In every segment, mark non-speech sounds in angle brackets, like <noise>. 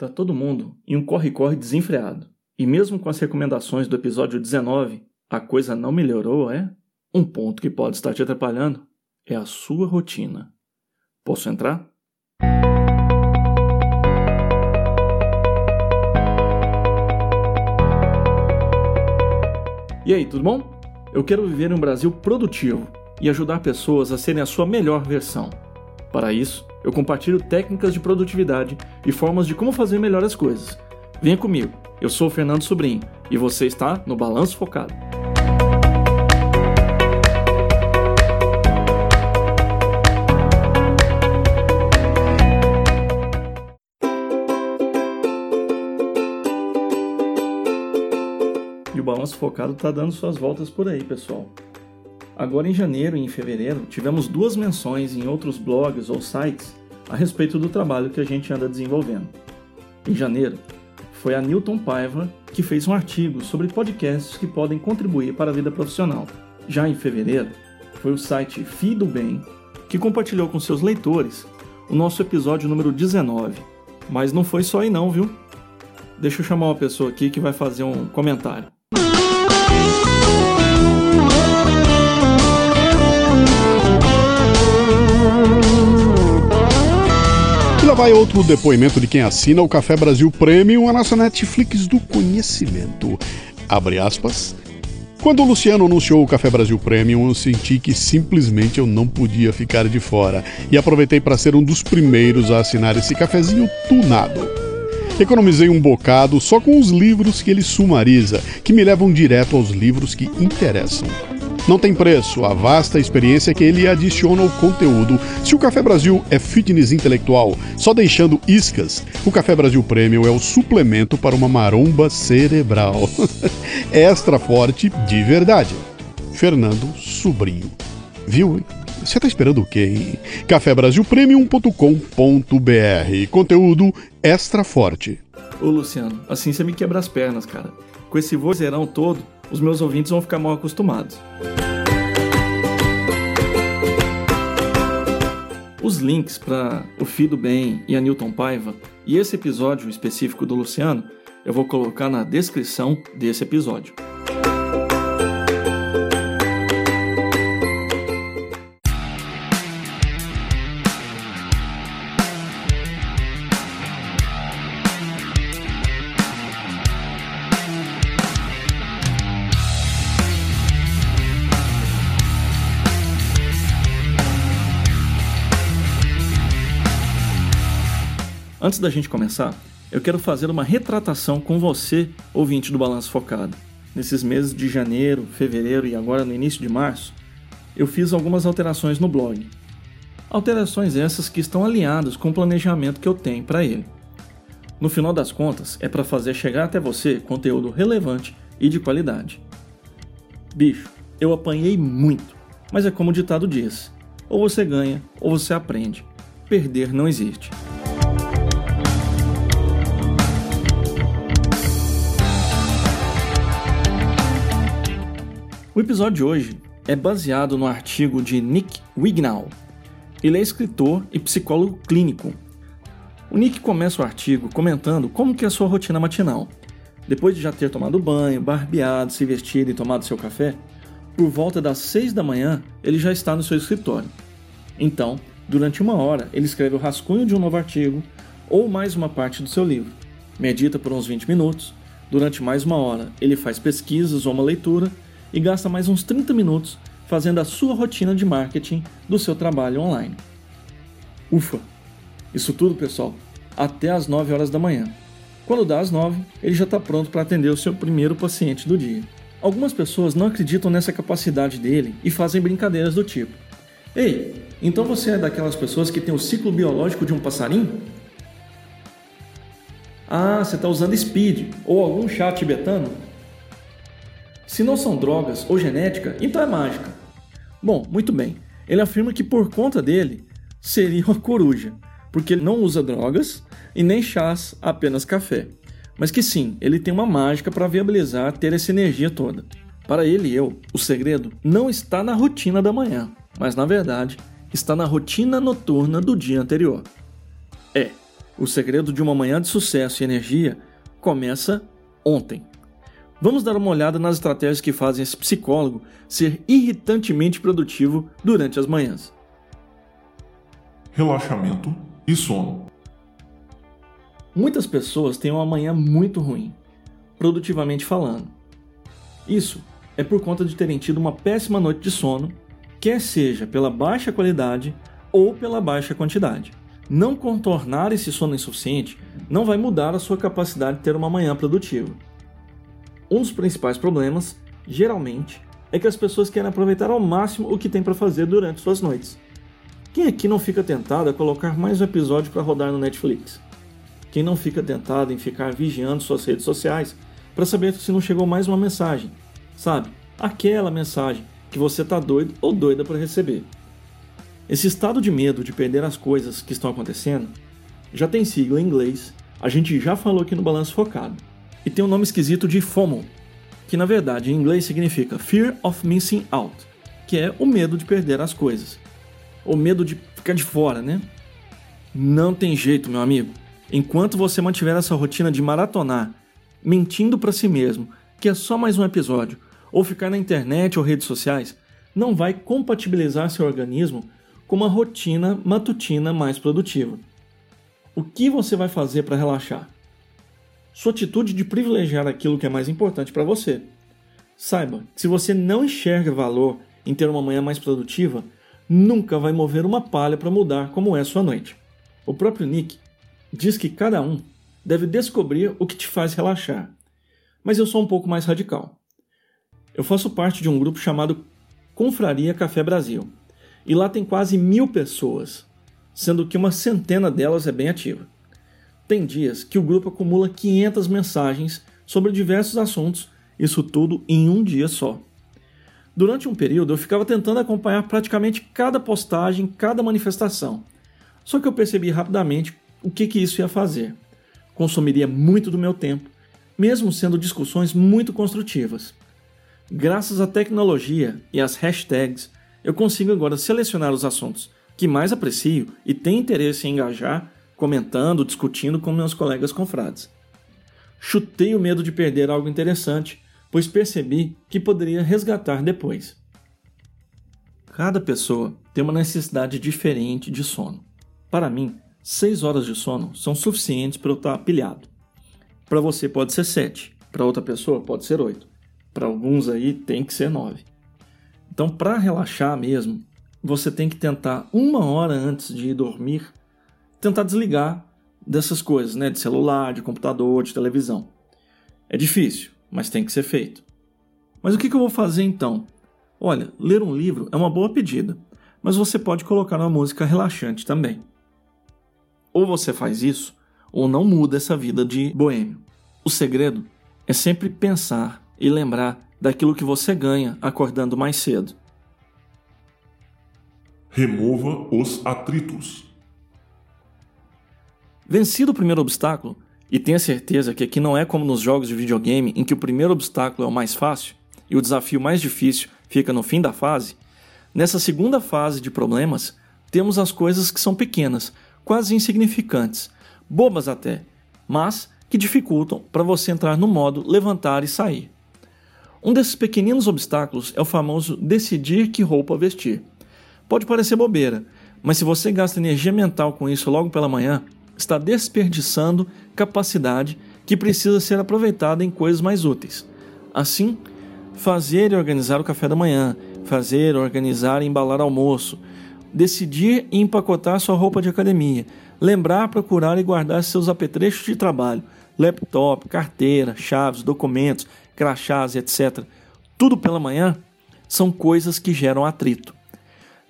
Tá todo mundo em um corre-corre desenfreado. E mesmo com as recomendações do episódio 19, a coisa não melhorou, é? Um ponto que pode estar te atrapalhando é a sua rotina. Posso entrar? E aí, tudo bom? Eu quero viver em um Brasil produtivo e ajudar pessoas a serem a sua melhor versão. Para isso, eu compartilho técnicas de produtividade e formas de como fazer melhor as coisas. Venha comigo, eu sou o Fernando Sobrinho e você está no Balanço Focado. E o Balanço Focado está dando suas voltas por aí, pessoal. Agora em janeiro e em fevereiro tivemos duas menções em outros blogs ou sites a respeito do trabalho que a gente anda desenvolvendo. Em janeiro, foi a Newton Paiva que fez um artigo sobre podcasts que podem contribuir para a vida profissional. Já em fevereiro, foi o site Fido Bem que compartilhou com seus leitores o nosso episódio número 19. Mas não foi só aí não, viu? Deixa eu chamar uma pessoa aqui que vai fazer um comentário. Vai outro depoimento de quem assina o Café Brasil Premium, a nossa Netflix do conhecimento. Abre aspas. Quando o Luciano anunciou o Café Brasil Premium, eu senti que simplesmente eu não podia ficar de fora e aproveitei para ser um dos primeiros a assinar esse cafezinho tunado. Economizei um bocado só com os livros que ele sumariza, que me levam direto aos livros que interessam. Não tem preço a vasta experiência que ele adiciona ao conteúdo. Se o Café Brasil é fitness intelectual, só deixando iscas, o Café Brasil Premium é o suplemento para uma maromba cerebral. <laughs> Extra forte de verdade. Fernando Sobrinho. Viu? Você tá esperando o quê, hein? cafebrasilpremium.com.br Conteúdo extra forte. Ô Luciano, assim você me quebra as pernas, cara. Com esse vozeirão todo, os meus ouvintes vão ficar mal acostumados. Os links para o Fido Bem e a Newton Paiva e esse episódio específico do Luciano eu vou colocar na descrição desse episódio. Antes da gente começar, eu quero fazer uma retratação com você, ouvinte do Balanço Focado. Nesses meses de janeiro, fevereiro e agora no início de março, eu fiz algumas alterações no blog. Alterações essas que estão alinhadas com o planejamento que eu tenho para ele. No final das contas, é para fazer chegar até você conteúdo relevante e de qualidade. Bicho, eu apanhei muito, mas é como o ditado diz: ou você ganha ou você aprende. Perder não existe. O episódio de hoje é baseado no artigo de Nick Wignall. Ele é escritor e psicólogo clínico. O Nick começa o artigo comentando como que é a sua rotina matinal. Depois de já ter tomado banho, barbeado, se vestido e tomado seu café, por volta das 6 da manhã ele já está no seu escritório. Então, durante uma hora, ele escreve o rascunho de um novo artigo ou mais uma parte do seu livro. Medita por uns 20 minutos. Durante mais uma hora, ele faz pesquisas ou uma leitura e gasta mais uns 30 minutos fazendo a sua rotina de marketing do seu trabalho online. Ufa! Isso tudo, pessoal, até às 9 horas da manhã. Quando dá às 9, ele já está pronto para atender o seu primeiro paciente do dia. Algumas pessoas não acreditam nessa capacidade dele e fazem brincadeiras do tipo: Ei, então você é daquelas pessoas que tem o ciclo biológico de um passarinho? Ah, você está usando speed ou algum chá tibetano? Se não são drogas ou genética, então é mágica. Bom, muito bem. Ele afirma que por conta dele seria uma coruja, porque ele não usa drogas e nem chás, apenas café. Mas que sim, ele tem uma mágica para viabilizar ter essa energia toda. Para ele e eu, o segredo não está na rotina da manhã, mas na verdade está na rotina noturna do dia anterior. É, O segredo de uma manhã de sucesso e energia começa ontem. Vamos dar uma olhada nas estratégias que fazem esse psicólogo ser irritantemente produtivo durante as manhãs. Relaxamento e sono. Muitas pessoas têm uma manhã muito ruim, produtivamente falando. Isso é por conta de terem tido uma péssima noite de sono, quer seja pela baixa qualidade ou pela baixa quantidade. Não contornar esse sono insuficiente não vai mudar a sua capacidade de ter uma manhã produtiva. Um dos principais problemas, geralmente, é que as pessoas querem aproveitar ao máximo o que tem para fazer durante suas noites. Quem aqui não fica tentado a colocar mais um episódio para rodar no Netflix? Quem não fica tentado em ficar vigiando suas redes sociais para saber se não chegou mais uma mensagem? Sabe? Aquela mensagem que você tá doido ou doida para receber. Esse estado de medo de perder as coisas que estão acontecendo já tem sigla em inglês, a gente já falou aqui no Balanço Focado, e tem um nome esquisito de FOMO, que na verdade em inglês significa Fear of Missing Out, que é o medo de perder as coisas, o medo de ficar de fora, né? Não tem jeito, meu amigo. Enquanto você mantiver essa rotina de maratonar, mentindo para si mesmo, que é só mais um episódio, ou ficar na internet ou redes sociais, não vai compatibilizar seu organismo com uma rotina matutina mais produtiva. O que você vai fazer para relaxar? Sua atitude de privilegiar aquilo que é mais importante para você. Saiba que se você não enxerga valor em ter uma manhã mais produtiva, nunca vai mover uma palha para mudar como é sua noite. O próprio Nick diz que cada um deve descobrir o que te faz relaxar. Mas eu sou um pouco mais radical. Eu faço parte de um grupo chamado Confraria Café Brasil, e lá tem quase mil pessoas, sendo que uma centena delas é bem ativa. Tem dias que o grupo acumula 500 mensagens sobre diversos assuntos, isso tudo em um dia só. Durante um período eu ficava tentando acompanhar praticamente cada postagem, cada manifestação. Só que eu percebi rapidamente o que, que isso ia fazer. Consumiria muito do meu tempo, mesmo sendo discussões muito construtivas. Graças à tecnologia e às hashtags, eu consigo agora selecionar os assuntos que mais aprecio e tenho interesse em engajar, comentando, discutindo com meus colegas confrades. Chutei o medo de perder algo interessante, pois percebi que poderia resgatar depois. Cada pessoa tem uma necessidade diferente de sono. Para mim, 6 horas de sono são suficientes para eu estar pilhado. Para você pode ser 7, para outra pessoa pode ser 8. Para alguns aí tem que ser 9. Então, para relaxar mesmo, você tem que tentar uma hora antes de ir dormir, tentar desligar dessas coisas, né, de celular, de computador, de televisão. É difícil, mas tem que ser feito. Mas o que, eu vou fazer então? Olha, ler um livro é uma boa pedida, mas você pode colocar uma música relaxante também. Ou você faz isso, ou não muda essa vida de boêmio. O segredo é sempre pensar e lembrar daquilo que você ganha acordando mais cedo. Remova os atritos. Vencido o primeiro obstáculo, e tenha certeza que aqui não é como nos jogos de videogame em que o primeiro obstáculo é o mais fácil e o desafio mais difícil fica no fim da fase, nessa segunda fase de problemas, temos as coisas que são pequenas, quase insignificantes, bobas até, mas que dificultam para você entrar no modo levantar e sair. Um desses pequeninos obstáculos é o famoso decidir que roupa vestir. Pode parecer bobeira, mas se você gasta energia mental com isso logo pela manhã, está desperdiçando capacidade que precisa ser aproveitada em coisas mais úteis. Assim, fazer e organizar o café da manhã, fazer, organizar e embalar almoço, decidir e empacotar sua roupa de academia, lembrar, procurar e guardar seus apetrechos de trabalho, laptop, carteira, chaves, documentos, crachás, etc. Tudo pela manhã são coisas que geram atrito.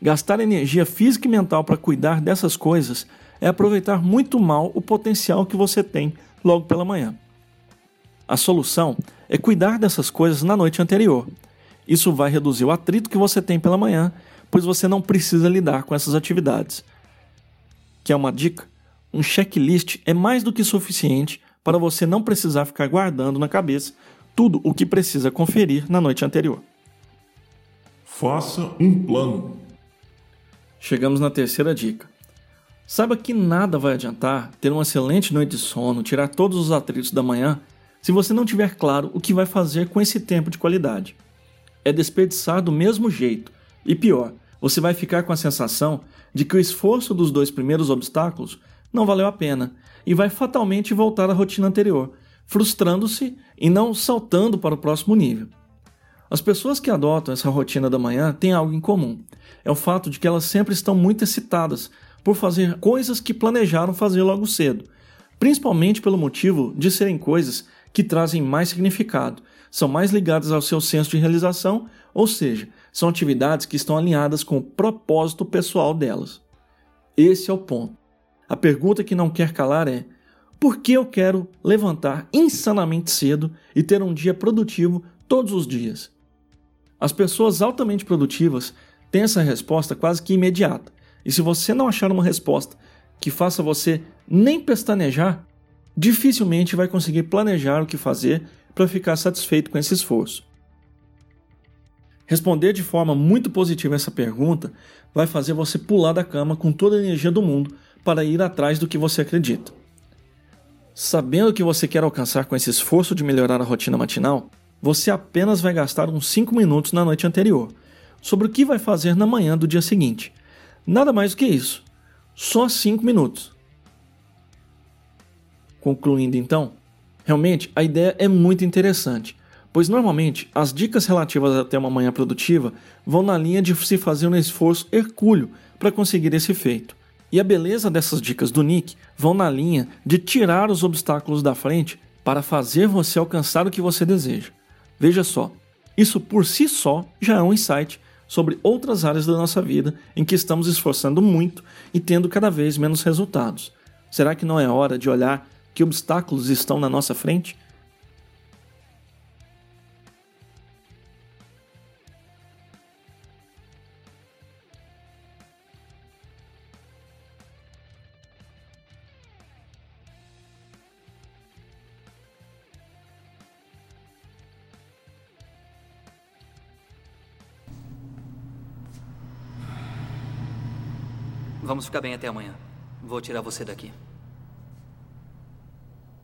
Gastar energia física e mental para cuidar dessas coisas é aproveitar muito mal o potencial que você tem logo pela manhã. A solução é cuidar dessas coisas na noite anterior. Isso vai reduzir o atrito que você tem pela manhã pois você não precisa lidar com essas atividades. Quer uma dica? Um checklist é mais do que suficiente para você não precisar ficar guardando na cabeça tudo o que precisa conferir na noite anterior. Faça um plano. Chegamos na terceira dica. Saiba que nada vai adiantar ter uma excelente noite de sono, tirar todos os atritos da manhã, se você não tiver claro o que vai fazer com esse tempo de qualidade. É desperdiçar do mesmo jeito, e pior, você vai ficar com a sensação de que o esforço dos dois primeiros obstáculos não valeu a pena e vai fatalmente voltar à rotina anterior, frustrando-se e não saltando para o próximo nível. As pessoas que adotam essa rotina da manhã têm algo em comum: é o fato de que elas sempre estão muito excitadas por fazer coisas que planejaram fazer logo cedo, principalmente pelo motivo de serem coisas que trazem mais significado, são mais ligadas ao seu senso de realização, ou seja, são atividades que estão alinhadas com o propósito pessoal delas. Esse é o ponto. A pergunta que não quer calar é: por que eu quero levantar insanamente cedo e ter um dia produtivo todos os dias? As pessoas altamente produtivas têm essa resposta quase que imediata. E se você não achar uma resposta que faça você nem pestanejar, dificilmente vai conseguir planejar o que fazer para ficar satisfeito com esse esforço. Responder de forma muito positiva essa pergunta vai fazer você pular da cama com toda a energia do mundo para ir atrás do que você acredita. Sabendo o que você quer alcançar com esse esforço de melhorar a rotina matinal, você apenas vai gastar uns 5 minutos na noite anterior sobre o que vai fazer na manhã do dia seguinte Nada mais do que isso. Só 5 minutos. Concluindo então, realmente a ideia é muito interessante, pois normalmente as dicas relativas a ter uma manhã produtiva vão na linha de se fazer um esforço hercúleo para conseguir esse feito. E a beleza dessas dicas do Nick vão na linha de tirar os obstáculos da frente para fazer você alcançar o que você deseja. Veja só, isso por si só já é um insight sobre outras áreas da nossa vida em que estamos esforçando muito e tendo cada vez menos resultados. Será que não é hora de olhar que obstáculos estão na nossa frente Vamos ficar bem até amanhã. Vou tirar você daqui.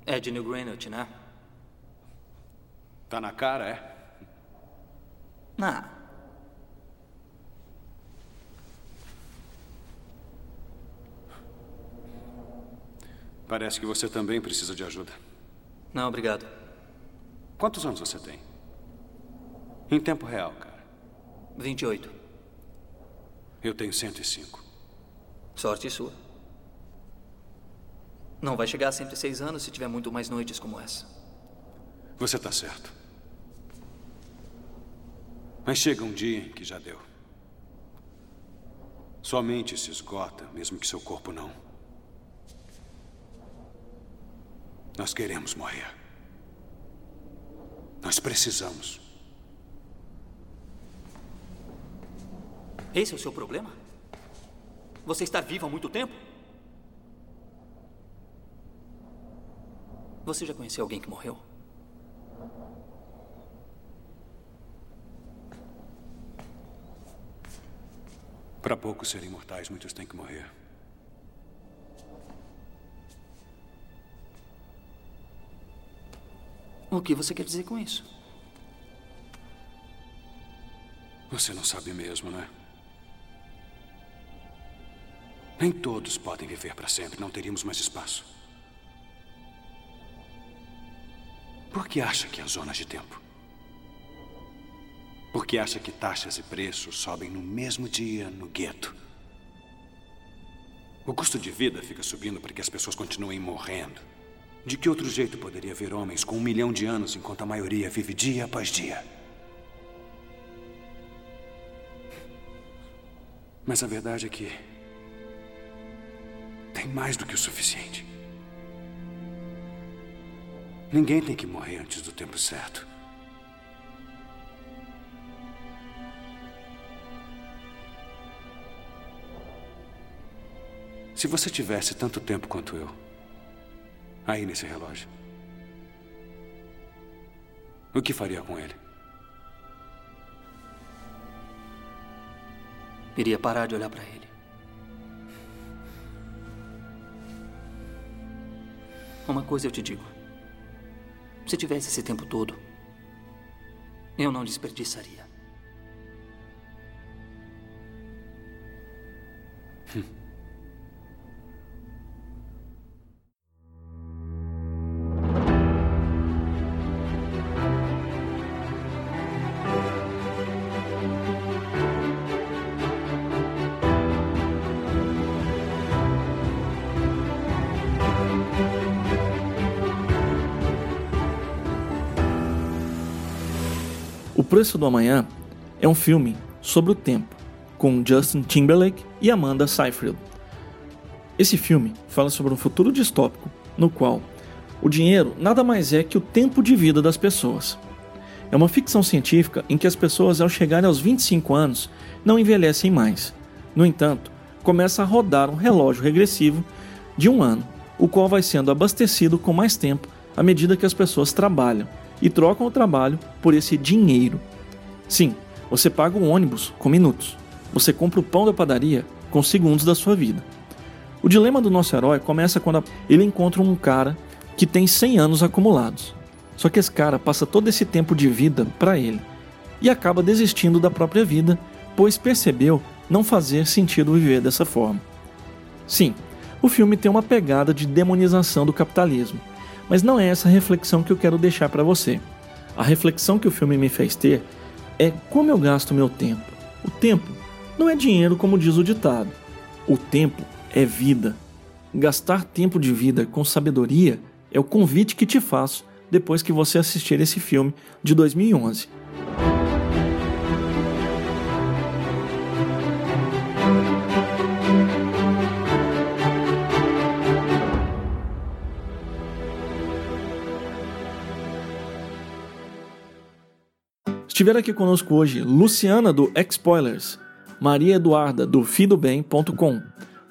É de New Greenwich, né? Tá na cara, é? Não. Parece que você também precisa de ajuda. Não, obrigado. Quantos anos você tem? Em tempo real, cara. 28. Eu tenho 105. Sorte sua. Não vai chegar a 106 anos se tiver muito mais noites como essa. Você está certo. Mas chega um dia em que já deu. Sua mente se esgota, mesmo que seu corpo não. Nós queremos morrer. Nós precisamos. Esse é o seu problema? Você está vivo há muito tempo? Você já conheceu alguém que morreu? Para poucos serem imortais, muitos têm que morrer. O que você quer dizer com isso? Você não sabe mesmo, não é? Nem todos podem viver para sempre, não teríamos mais espaço. Por que acha que há zonas de tempo? Por que acha que taxas e preços sobem no mesmo dia no gueto? O custo de vida fica subindo para que as pessoas continuem morrendo. De que outro jeito poderia haver homens com um milhão de anos enquanto a maioria vive dia após dia? Mas a verdade é que tem mais do que o suficiente. Ninguém tem que morrer antes do tempo certo. Se você tivesse tanto tempo quanto eu, aí nesse relógio, o que faria com ele? Iria parar de olhar para ele. Uma coisa eu te digo. Se tivesse esse tempo todo, eu não desperdiçaria. O <laughs> Preço do Amanhã é um filme sobre o tempo, com Justin Timberlake e Amanda Seyfried. Esse filme fala sobre um futuro distópico no qual o dinheiro nada mais é que o tempo de vida das pessoas. É uma ficção científica em que as pessoas, ao chegarem aos 25 anos, não envelhecem mais. No entanto, começa a rodar um relógio regressivo de um ano, o qual vai sendo abastecido com mais tempo à medida que as pessoas trabalham e trocam o trabalho por esse dinheiro. Sim, você paga o ônibus com minutos. Você compra o pão da padaria com segundos da sua vida. O dilema do nosso herói começa quando ele encontra um cara que tem 100 anos acumulados. Só que esse cara passa todo esse tempo de vida para ele e acaba desistindo da própria vida, pois percebeu não fazer sentido viver dessa forma. Sim, o filme tem uma pegada de demonização do capitalismo, mas não é essa reflexão que eu quero deixar para você. A reflexão que o filme me fez ter é como eu gasto meu tempo. O tempo não é dinheiro como diz o ditado. O tempo é vida. Gastar tempo de vida com sabedoria é o convite que te faço depois que você assistir esse filme de 2011. Estiveram aqui conosco hoje Luciana do X-Spoilers, Maria Eduarda do fidobem.com,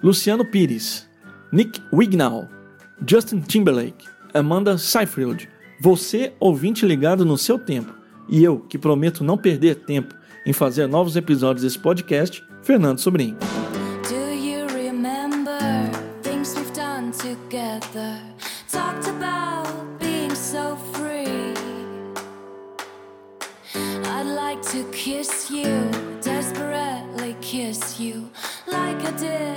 Luciano Pires, Nick Wignall, Justin Timberlake, Amanda Seyfried, você ouvinte ligado no seu tempo e eu que prometo não perder tempo em fazer novos episódios desse podcast, Fernando Sobrinho. Kiss you, desperately kiss you, like I did